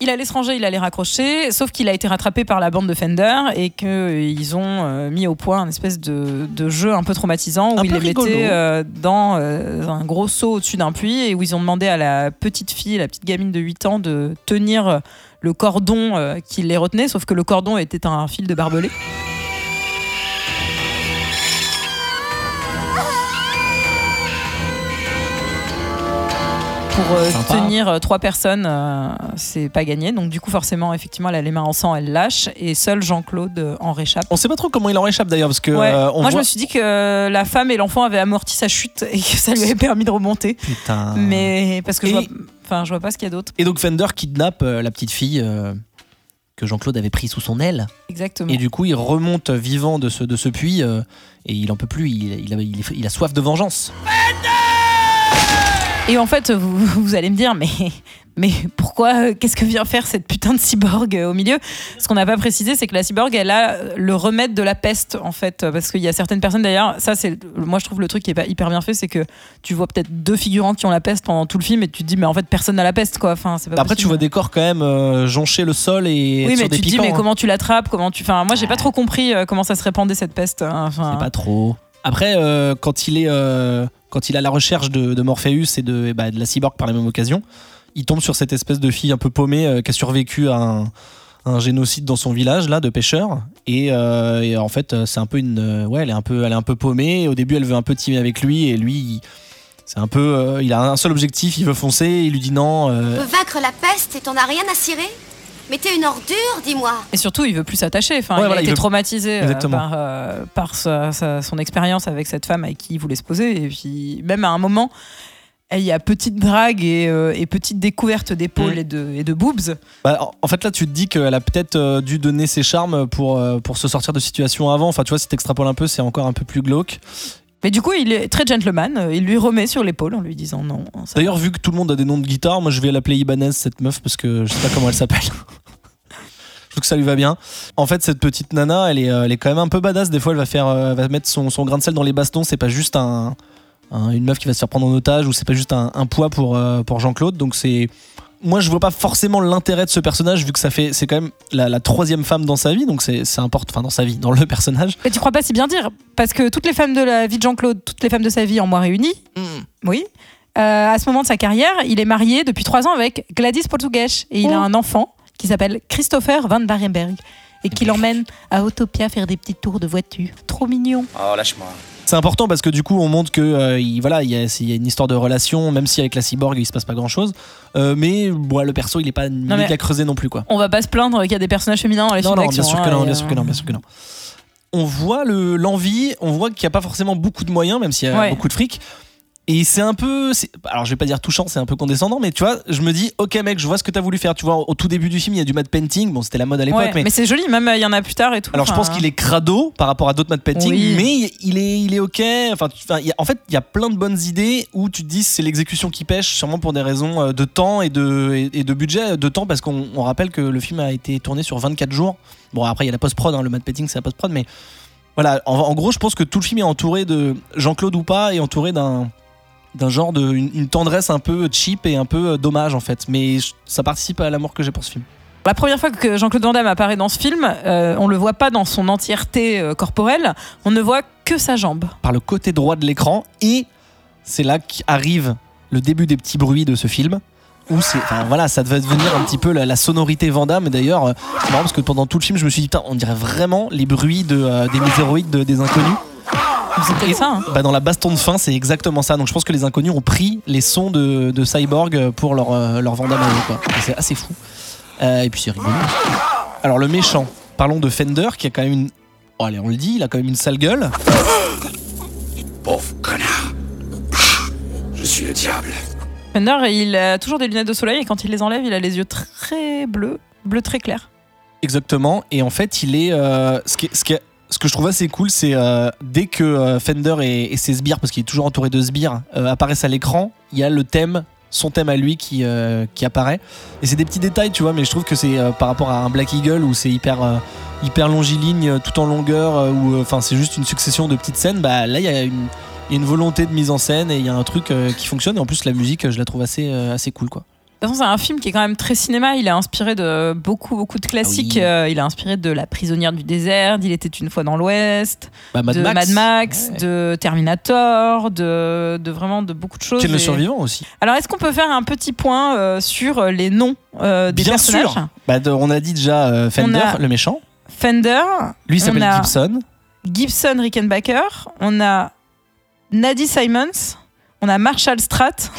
Il allait se ranger, il allait raccrocher, sauf qu'il a été rattrapé par la bande de Fender et qu'ils ont euh, mis au point un espèce de, de jeu un peu traumatisant où Un ils les mettaient euh, dans euh, un gros seau au-dessus d'un puits et où ils ont demandé à la petite fille, la petite gamine de 8 ans, de tenir euh, le cordon euh, qui les retenait, sauf que le cordon était un fil de barbelé. Pour euh, tenir euh, trois personnes, euh, c'est pas gagné. Donc du coup, forcément, effectivement, elle a les mains en sang, elle lâche, et seul Jean-Claude euh, en réchappe. On sait pas trop comment il en réchappe d'ailleurs parce que Ouais. euh, on Moi, je voit- me suis dit que la femme et l'enfant avaient amorti sa chute et que ça lui avait permis de remonter. Putain. Mais parce que je Et- vois, enfin, je vois pas ce qu'il y a d'autre. Et donc Fender kidnappe euh, la petite fille euh, que Jean-Claude avait pris sous son aile. Exactement. Et du coup, il remonte vivant de ce, de ce puits euh, et il en peut plus. Il, il, a, il est- il a soif de vengeance. Et en fait, vous, vous allez me dire, mais, mais pourquoi euh, Qu'est-ce que vient faire cette putain de cyborg euh, au milieu? Ce qu'on n'a pas précisé, c'est que la cyborg, elle a le remède de la peste, en fait. Parce qu'il y a certaines personnes, d'ailleurs, ça, c'est. Moi, je trouve le truc qui est pas hyper bien fait, c'est que tu vois peut-être deux figurants qui ont la peste pendant tout le film et tu te dis, mais en fait, personne n'a la peste, quoi. Enfin, c'est pas Après, tu vois des corps quand même euh, joncher le sol et Oui, sur mais des tu te dis, mais hein. comment tu l'attrapes Comment tu. Enfin, moi, j'ai pas trop compris euh, comment ça se répandait cette peste. hein. Enfin, C'est pas trop. Après, euh, quand il est, euh, quand il à la recherche de, Morpheus et de, et bah, de la cyborg par la même occasion, il tombe sur cette espèce de fille un peu paumée euh, qui a survécu à un, génocide dans son village là de pêcheurs. Et, euh, en fait, euh, c'est un peu une, ouais, elle est un peu, elle est un peu paumée. Au début, elle veut un peu teamer avec lui et lui, c'est un peu, il a un seul objectif, il veut foncer. Il lui dit non. vaincre la peste et t'en as rien à cirer? Mais t'es une ordure, dis-moi. Et surtout, il veut plus s'attacher. Enfin, Ouais, il voilà, a il été veut- traumatisé euh, Exactement. par, euh, par sa- sa- son expérience avec cette femme avec qui il voulait se poser. Et puis, même à un moment, il y a petite drague et, euh, et petite découverte d'épaules Mm. et, de, et de boobs. Bah, en- en fait, là, tu te dis qu'elle a peut-être euh, dû donner ses charmes pour, euh, pour se sortir de situation avant. Enfin, tu vois, si t'extrapoles un peu, c'est encore un peu plus glauque. Mais du coup, il est très gentleman. euh, Il lui remet sur l'épaule en lui disant non. ça D'ailleurs, vu que tout le monde a des noms de guitare, moi je vais l'appeler Ibanez, cette meuf, parce que je sais pas comment elle s'appelle. *laughs* je trouve que ça lui va bien. En fait, cette petite nana, elle est, euh, elle est quand même un peu badass. Des fois, elle va faire, euh, va mettre son, son grain de sel dans les bastons. C'est pas juste un, un- une meuf qui va se faire prendre en otage ou c'est pas juste un, un poids pour, pour Jean-Claude. Donc c'est, moi, je vois pas forcément l'intérêt de ce personnage vu que ça fait, c'est quand même la, la troisième femme dans sa vie. Donc c'est, c'est important, enfin dans sa vie, dans le personnage. Mais tu crois pas si bien dire Parce que toutes les femmes de la vie de Jean-Claude, toutes les femmes de sa vie en moi réunies, oui. Euh, à ce moment de sa carrière, il est marié depuis trois ans avec Gladys Portugues et il a un enfant qui s'appelle Christopher Van Barenberg et qui l'emmène à Autopia faire des petits tours de voiture. Trop mignon. Oh, lâche-moi. C'est important parce que du coup, on montre que euh, il, voilà, il y, a, il y a une histoire de relation, même si avec la cyborg, il se passe pas grand chose. mais bon, le perso, il est pas méga mais- creusé non plus, quoi. On va pas se plaindre qu'il y a des personnages féminins dans les Non, films non, d'action. bien sûr hein, que non, bien sûr que non, euh, bien sûr que non. On voit le- l'envie, on voit qu'il n'y a pas forcément beaucoup de moyens, même s'il y a Ouais. beaucoup de fric. Et c'est un peu, alors je vais pas dire touchant, c'est un peu condescendant, mais tu vois, je me dis, ok mec, je vois ce que t'as voulu faire. Tu vois, au tout début du film, il y a du matte painting, bon, c'était la mode à l'époque, ouais, mais mais c'est joli, même euh, il y en a plus tard et tout. alors je pense qu'il est crado par rapport à d'autres matte painting, Oui. mais il est, il est ok. Enfin, tu- enfin, il y a- en fait, il y a plein de bonnes idées où tu te dis c'est l'exécution qui pêche, sûrement pour des raisons euh, de temps et de, et, de budget. De temps parce qu'on on rappelle que le film a été tourné sur 24 jours. Bon après il y a la post prod, le matte painting c'est la post prod, mais voilà. En, en gros, je pense que tout le film est entouré de Jean-Claude ou pas, est entouré d'un d'un genre de une, une tendresse un peu cheap et un peu euh, dommage en fait. Mais ça participe à l'amour que j'ai pour ce film. La première fois que Jean-Claude Van Damme apparaît dans ce film, euh, on le voit pas dans son entièreté euh, corporelle, on ne voit que sa jambe. par le côté droit de l'écran et c'est là qu'arrive le début des petits bruits de ce film où c'est enfin voilà ça devait devenir un petit peu la, la sonorité Vandame et d'ailleurs euh, c'est marrant parce que pendant tout le film je me suis dit putain on dirait vraiment les bruits de, des météoroïdes de- des inconnus C'était ça. hein. bah, dans la baston de fin c'est exactement ça donc je pense que les inconnus ont pris les sons de, de Cyborg pour leur, euh, leur Vandame quoi c'est assez fou Euh, et puis c'est rigolo alors le méchant parlons de Fender qui a quand même une oh, allez on le dit il a quand même une sale gueule Pauvre connard. Je suis le diable. Fender, il a toujours des lunettes de soleil et quand il les enlève, il a les yeux très bleus, bleu très clair. Exactement. Et en fait, il est. euh, ce, qui est- ce, qui est- ce que je trouve assez cool, c'est euh, dès que euh, Fender et, ses sbires, parce qu'il est toujours entouré de sbires, euh, apparaissent à l'écran, il y a le thème, son thème à lui qui, qui apparaît. Et c'est des petits détails, tu vois, mais je trouve que c'est par rapport à un Black Eagle où c'est hyper. hyper longiligne tout en longueur où enfin c'est juste une succession de petites scènes bah là il y a une y a une volonté de mise en scène et il y a un truc qui fonctionne et en plus la musique je la trouve assez assez cool quoi De toute façon, c'est un film qui est quand même très cinéma. Il est inspiré de beaucoup, beaucoup de classiques. Ah oui. Euh, il est inspiré de La prisonnière du désert, d'Il était une fois dans l'Ouest, Bah, Mad de Max. Mad Max, de Terminator, de, de vraiment de beaucoup de choses. Quel le Et- survivant aussi? Alors, est-ce qu'on peut faire un petit point euh, sur les noms euh, des bien personnages? Sûr bah, de- on a dit déjà euh, Fender le méchant Fender. lui s'appelle Gibson Gibson Rickenbacker. On a Nadie Simons. On a Marshall Stratt.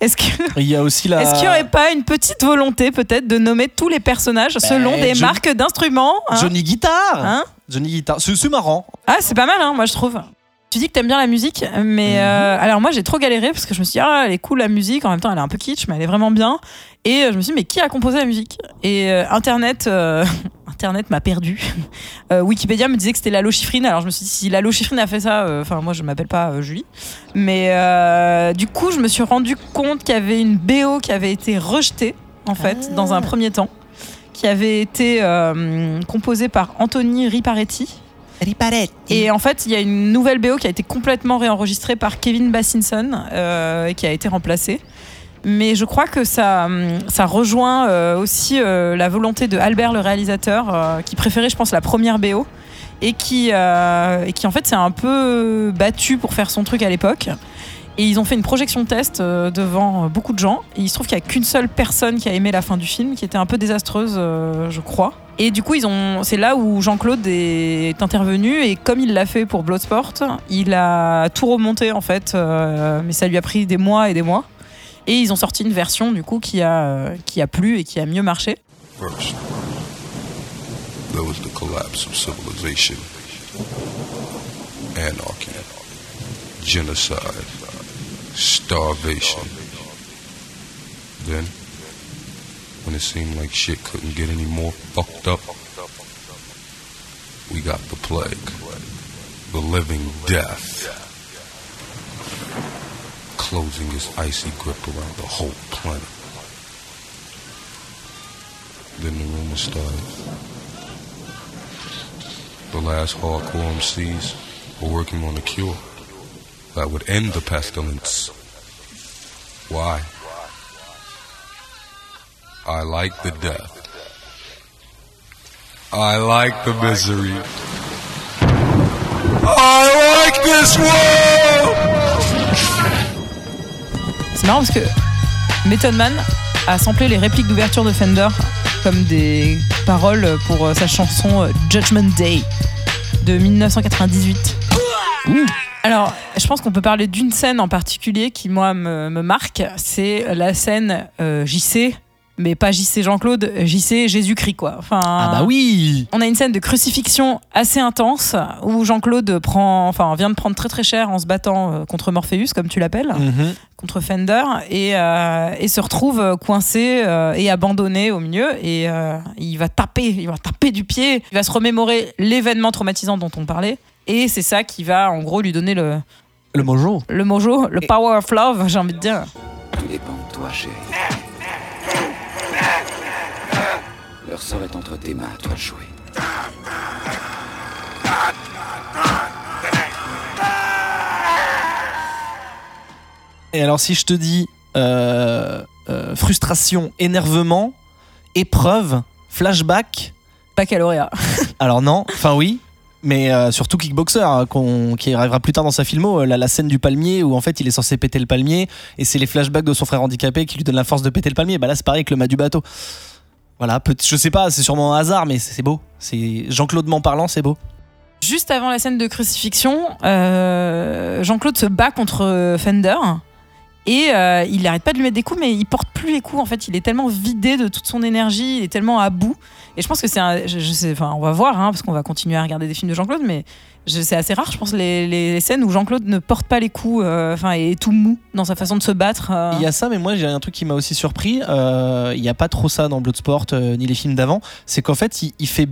Est-ce que Il y a aussi la. Est-ce qu'il n'y aurait pas une petite volonté peut-être de nommer tous les personnages selon des Johnny- marques d'instruments hein Johnny Guitar Hein Johnny Guitar. C'est marrant. Ah, c'est pas mal, hein, moi je trouve. Tu dis que t'aimes bien la musique, mais Mhm. euh, alors moi j'ai trop galéré parce que je me suis dit, ah, elle est cool la musique, en même temps elle est un peu kitsch, mais elle est vraiment bien. Et euh, je me suis dit, mais qui a composé la musique? Et euh, Internet, euh, Internet m'a perdu. *laughs* Euh, Wikipédia me disait que c'était Lalo Schifrin, alors je me suis dit, si Lalo Schifrin a fait ça, euh, enfin moi je m'appelle pas euh, Julie. Mais du coup, je me suis rendu compte qu'il y avait une BO qui avait été rejetée, en fait, dans un premier temps, qui avait été composée par Anthony Riparetti. Et en fait, il y a une nouvelle BO qui a été complètement réenregistrée par Kevin Bassinson et qui a été remplacée. Mais je crois que ça, hum, ça rejoint euh, aussi euh, la volonté de Albert, le réalisateur, euh, qui préférait, je pense, la première BO et qui, et qui en fait s'est un peu battu pour faire son truc à l'époque. Et ils ont fait une projection test devant beaucoup de gens. Et il se trouve qu'il n'y a qu'une seule personne qui a aimé la fin du film, qui était un peu désastreuse, je crois. Et du coup, ils ont, c'est là où Jean-Claude est intervenu. Et comme il l'a fait pour Bloodsport, il a tout remonté en fait. mais ça lui a pris des mois et des mois. Et ils ont sorti une version du coup qui a, euh, qui a plu et qui a mieux marché. First, there was the collapse of civilization, anarchy, genocide, starvation. Then, when it seemed like shit couldn't get any more fucked up, we got the plague, the living death, closing its icy grip around the whole planet. Then the rumor started the last hardcore MCs were working on a cure that would end the pestilence. Why? I like the death. I like the misery. I like this world! C'est marrant parce que Method Man a samplé les répliques d'ouverture de Fender comme des paroles pour euh, sa chanson euh, Judgment Day de 1998. Alors, je pense qu'on peut parler d'une scène en particulier qui, moi, me, me marque. C'est la scène euh, JC, mais pas JC Jean-Claude, JC Jésus-Christ, quoi. Enfin, Ah bah oui on a une scène de crucifixion assez intense où Jean-Claude prend, enfin, vient de prendre très très cher en se battant euh, contre Morpheus, comme tu l'appelles, Mhm. contre Fender, et, euh, et se retrouve euh, coincé euh, et abandonné au milieu. Et euh, il va taper, il va taper du pied, il va se remémorer l'événement traumatisant dont on parlait. Et c'est ça qui va, en gros, lui donner le, Le mojo. le mojo, le power of love, j'ai envie de dire. Tout dépend de toi, chérie. Leur sort est entre tes mains, à toi de jouer. Et alors si je te dis euh, euh, frustration, énervement, épreuve, flashback, Baccalauréat. *laughs* alors non, enfin oui, mais euh, surtout Kickboxer, hein, qui arrivera plus tard dans sa filmo, euh, la, la scène du palmier où en fait il est censé péter le palmier et c'est les flashbacks de son frère handicapé qui lui donnent la force de péter le palmier. Bah là c'est pareil avec le mât du bateau. Voilà, je sais pas, c'est sûrement un hasard, mais c'est beau. C'est Jean-Claude m'en parlant, c'est beau. Juste avant la scène de crucifixion, euh, Jean-Claude se bat contre Fender. Et euh, il n'arrête pas de lui mettre des coups, mais il porte plus les coups. En fait, il est tellement vidé de toute son énergie, il est tellement à bout. Et je pense que c'est un. Enfin, on va voir, hein, parce qu'on va continuer à regarder des films de Jean-Claude, mais c'est assez rare, je pense, les, scènes où Jean-Claude ne porte pas les coups, euh, enfin, est tout mou dans sa façon de se battre. euh. Il y a ça, mais moi j'ai un truc qui m'a aussi surpris. Il n'y a pas trop ça dans Bloodsport ni les films d'avant. C'est qu'en fait, il fait.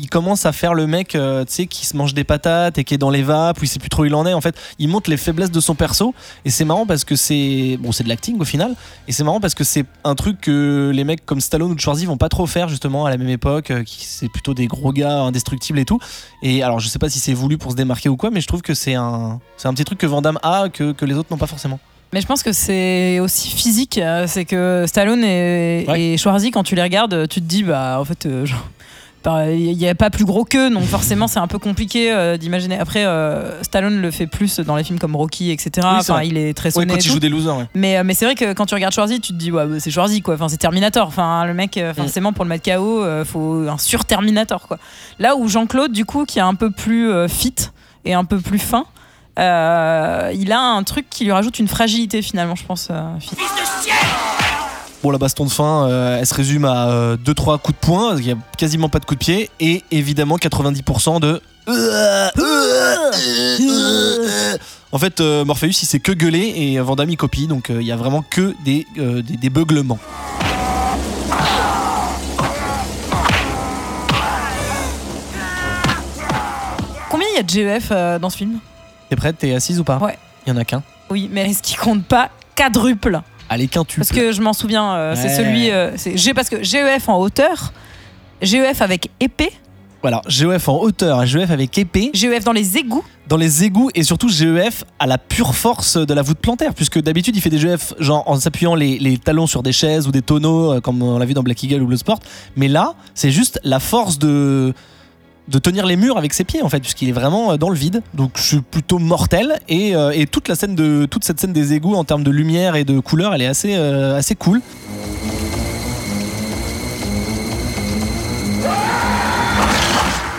Il commence à faire le mec, euh, tu sais, qui se mange des patates et qui est dans les vapes, où il sait plus trop où il en est. En fait, il montre les faiblesses de son perso. Et c'est marrant parce que c'est. Bon, c'est de l'acting au final. Et c'est marrant parce que c'est un truc que les mecs comme Stallone ou Schwarzy vont pas trop faire justement à la même époque. euh, qui C'est plutôt des gros gars indestructibles et tout. Et alors, je sais pas si c'est voulu pour se démarquer ou quoi, mais je trouve que c'est un, c'est un petit truc que Van Damme a que, que les autres n'ont pas forcément. Mais je pense que c'est aussi physique. euh, C'est que Stallone et, Ouais. et Schwarzy, quand tu les regardes, tu te dis, bah, en fait, euh, genre, il n'y a pas plus gros qu'eux, donc forcément, c'est un peu compliqué euh, d'imaginer. Après, euh, Stallone le fait plus dans les films comme Rocky, etc. Oui, enfin, il est très Ouais, sonné. quand et il tout. joue des losers, ouais. Mais, euh, mais c'est vrai que quand tu regardes Schwarzy, tu te dis, ouais, bah, c'est Schwarzy, quoi. Enfin, c'est Terminator. Enfin, le mec, euh, forcément, pour le mettre KO, euh, faut un sur-Terminator, quoi. Là où Jean-Claude, du coup, qui est un peu plus euh, fit et un peu plus fin, euh, il a un truc qui lui rajoute une fragilité, finalement, je pense. euh, fit. Bon, la baston de fin, euh, elle se résume à 2-3 coups de poing, il n'y a quasiment pas de coups de pied, et évidemment 90% de. En fait, euh, Morpheus, il sait que gueuler et Van Damme, il copie, donc euh, il y a vraiment que des, euh, des, des beuglements. Combien il y a de GEF euh, dans ce film? T'es prête? T'es assise ou pas? Ouais. Il y en a qu'un. Oui, mais est-ce qu'il compte pas quadruple? Allez, quintuple. Parce que je m'en souviens, euh, c'est celui. euh, c'est G parce que GEF en hauteur, GEF avec épée, Voilà, GEF en hauteur, GEF avec épée. GEF dans les égouts. Dans les égouts et surtout GEF à la pure force de la voûte plantaire, puisque d'habitude il fait des GEF genre en s'appuyant les, les talons sur des chaises ou des tonneaux, euh, comme on l'a vu dans Black Eagle ou Bloodsport. Mais là, c'est juste la force de de tenir les murs avec ses pieds en fait puisqu'il est vraiment euh, dans le vide. Donc c'est plutôt mortel. Et, euh, toute cette scène des égouts en termes de lumière et de couleur elle est assez euh, assez cool.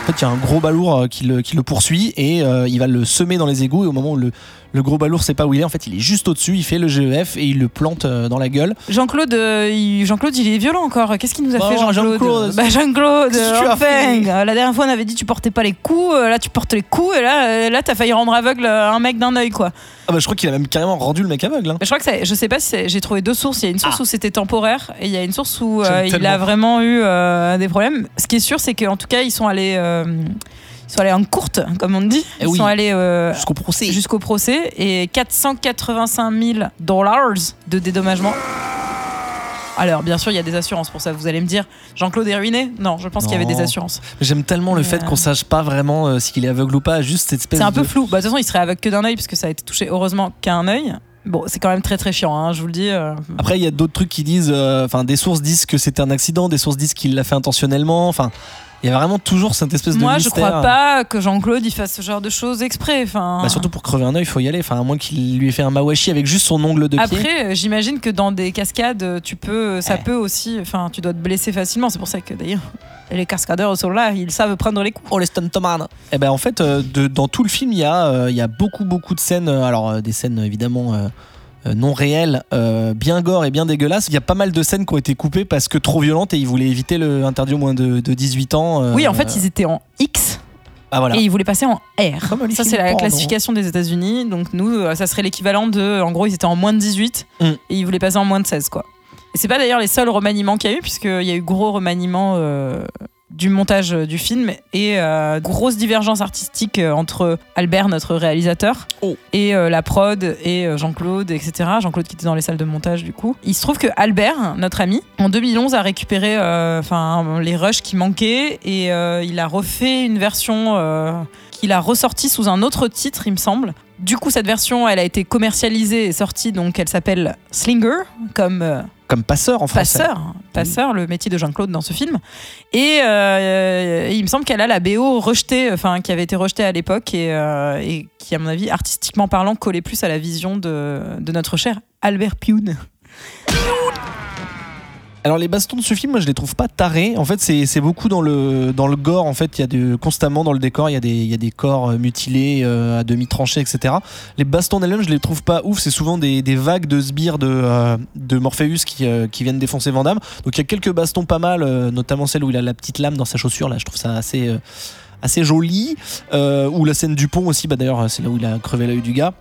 En fait, il y a un gros balourd qui le, poursuit et il va le semer dans les égouts. Et au moment où le, le gros balourd sait pas où il est, en fait, il est juste au-dessus. Il fait le GEF et il le plante euh, dans la gueule. Jean-Claude, euh, il, Jean-Claude, il est violent encore. Qu'est-ce qu'il nous a Bah, fait, Jean-Claude Jean-Claude, Bah, Jean-Claude, as enfin. fait? Euh, La dernière fois, on avait dit tu portais pas les coups. euh, Là, tu portes les coups. Et là, là, t'as failli rendre aveugle un mec d'un œil, quoi. Ah bah, je crois qu'il a même carrément rendu le mec aveugle. hein. Mais je crois que c'est- je sais pas si c'est- j'ai trouvé deux sources. Il y a une source Ah. où c'était temporaire et il y a une source où euh, il a vraiment eu euh, des problèmes. Ce qui est sûr, c'est qu'en tout cas, ils sont allés, euh, ils sont allés en courte, comme on dit. Eh Ils oui. sont allés euh, Jusqu'au procès. jusqu'au procès et 485 000 dollars de dédommagement. Alors, bien sûr, il y a des assurances pour ça. Vous allez me dire, Jean-Claude est ruiné? Non, je pense qu'il y avait des assurances. J'aime tellement le fait euh, qu'on sache pas vraiment euh, s'il est aveugle ou pas, juste cette espèce C'est un de... peu flou. Bah, de toute façon, il serait aveugle que d'un œil, puisque ça a été touché heureusement qu'à un œil. Bon, c'est quand même très très chiant, hein, je vous le dis. euh. Après, il y a d'autres trucs qui disent, enfin, des sources disent que c'était un accident, des sources disent qu'il l'a fait intentionnellement. Enfin, il y a vraiment toujours cette espèce de Moi, je mystère. crois pas que Jean-Claude il fasse ce genre de choses exprès. Enfin, Bah, surtout pour crever un œil, il faut y aller. Enfin, à moins qu'il lui ait fait un mawashi avec juste son ongle de pied. Après, euh, j'imagine que dans des cascades, euh, tu peux, ça peut aussi, enfin, tu dois te blesser facilement. C'est pour ça que d'ailleurs, les cascadeurs sont là, ils savent prendre les coups. Oh les stuntman Eh ben en fait, euh, de- dans tout le film, il y a, euh, il y a beaucoup beaucoup de scènes. euh, alors euh, des scènes évidemment. euh, euh, non réelles, euh, bien gore et bien dégueulasses. Il y a pas mal de scènes qui ont été coupées parce que trop violentes et ils voulaient éviter le interdit au moins de, de 18 ans. euh, Oui, en fait, ils étaient en X. Ah voilà. Et ils voulaient passer en R. Comme Ça, c'est la porno. classification des États-Unis. Donc, nous, euh, ça serait l'équivalent de. En gros, ils étaient en moins de 18 Mm. et ils voulaient passer en moins de 16, quoi. Et c'est pas d'ailleurs les seuls remaniements qu'il y a eu, puisqu'il y a eu gros remaniement euh, du montage euh, du film et euh, grosse divergence artistique euh, entre Albert, notre réalisateur, Oh. et euh, la prod et Jean-Claude, etc. Jean-Claude qui était dans les salles de montage, du coup. Il se trouve que Albert, notre ami, en 2011 a récupéré euh, enfin les rushs qui manquaient et il a refait une version qu'il a ressortie sous un autre titre, il me semble. Du coup, cette version, elle a été commercialisée et sortie, donc elle s'appelle Slinger, comme Comme passeur en français. passeur, passeur, le métier de Jean-Claude dans ce film. Et, euh, il me semble qu'elle a la BO rejetée, enfin qui avait été rejetée à l'époque et, euh, et qui, à mon avis, artistiquement parlant, collait plus à la vision de, de notre cher Albert Pune. Alors les bastons de ce film, moi je les trouve pas tarés. En fait, c'est beaucoup dans le dans le gore. En fait, il y a de, constamment dans le décor, il y a des il y a des corps euh, mutilés, euh, à demi tranchés, etc. Les bastons d'elles-mêmes, je les trouve pas ouf. C'est souvent des, des vagues de sbires de euh, de Morpheus qui qui viennent défoncer Vandame. Donc il y a quelques bastons pas mal, notamment celle où il a la petite lame dans sa chaussure. Là, je trouve ça assez assez joli. Ou la scène du pont aussi. Bah d'ailleurs, c'est là où il a crevé l'œil du gars.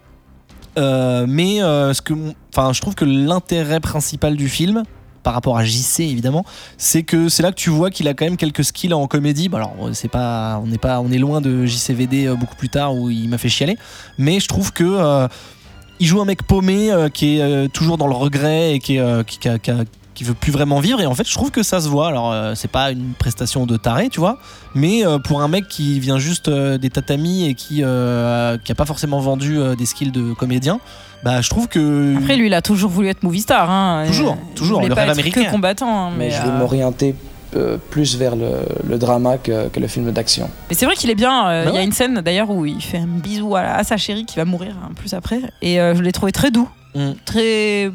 Mais ce que, enfin, je trouve que l'intérêt principal du film, par rapport à JC évidemment, c'est que c'est là que tu vois qu'il a quand même quelques skills en comédie. Bah, alors c'est pas, on n'est pas, on est loin de JCVD euh, beaucoup plus tard où il m'a fait chialer, mais je trouve que euh, il joue un mec paumé euh, qui est euh, toujours dans le regret et qui, est, euh, qui a- qui veut plus vraiment vivre et en fait je trouve que ça se voit alors euh, c'est pas une prestation de taré tu vois mais euh, pour un mec qui vient juste euh, des tatamis et qui euh, qui a pas forcément vendu euh, des skills de comédien bah je trouve que Après, lui, il a toujours voulu être movie star. Hein, Toujours, Il toujours, voulait le pas rêve être américain. Que combattant. hein, Mais mais je vais euh, m'orienter euh, plus vers le, le drama que, que le film d'action. Mais c'est vrai qu'il est bien. euh, Il Bah y a une scène d'ailleurs où il fait un bisou à, la- à sa chérie qui va mourir hein, plus après. Et euh, je l'ai trouvé très doux. Mm. Très.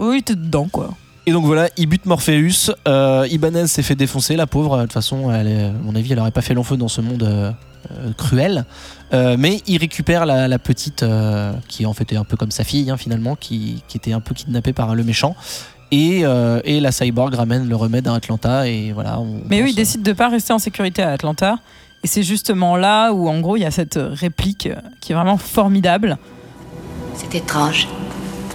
Oui, t'es dedans quoi. Et donc voilà, il bute Morpheus. Euh, Ibanez s'est fait défoncer, la pauvre. De toute façon, elle est- à mon avis, elle aurait pas fait long feu dans ce monde euh, euh, cruel. Euh, mais il récupère la, la petite, euh, qui en fait est un peu comme sa fille hein, finalement, qui, qui était un peu kidnappée par le méchant. Et, euh, et la cyborg ramène le remède à Atlanta. Et voilà. on Mais eux, ils décident de pas rester en sécurité à Atlanta. Et c'est justement là où, en gros, il y a cette réplique qui est vraiment formidable. C'est étrange.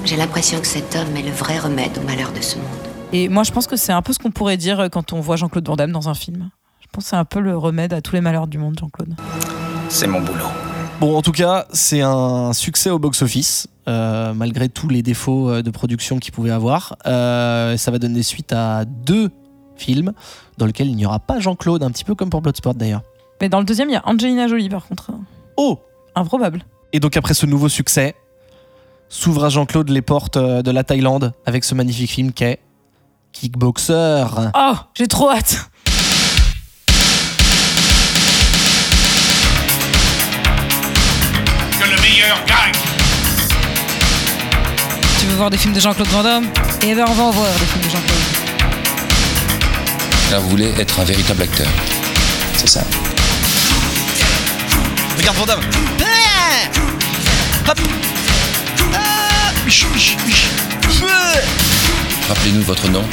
J'ai l'impression que cet homme est le vrai remède au malheur de ce monde. Et moi, je pense que c'est un peu ce qu'on pourrait dire quand on voit Jean-Claude Van Damme dans un film. Je pense que c'est un peu le remède à tous les malheurs du monde, Jean-Claude. C'est mon boulot. Bon, en tout cas, c'est un succès au box-office, euh, malgré tous les défauts euh, de production qu'il pouvait avoir. Euh, ça va donner suite à deux films dans lesquels il n'y aura pas Jean-Claude, un petit peu comme pour Bloodsport d'ailleurs. Mais dans le deuxième, il y a Angelina Jolie, par contre. Oh Improbable. Et donc après ce nouveau succès, s'ouvre à Jean-Claude les portes euh, de la Thaïlande avec ce magnifique film qu'est Kickboxer. Oh, j'ai trop hâte. Que le meilleur gagne Tu veux voir des films de Jean-Claude Van Damme? Eh ben, on va en voir des films de Jean-Claude. Là, vous voulez être un véritable acteur. C'est ça. Regarde Vandame Hop Rappelez-nous votre nom,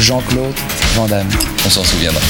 Jean-Claude Van Damme. on s'en souviendra.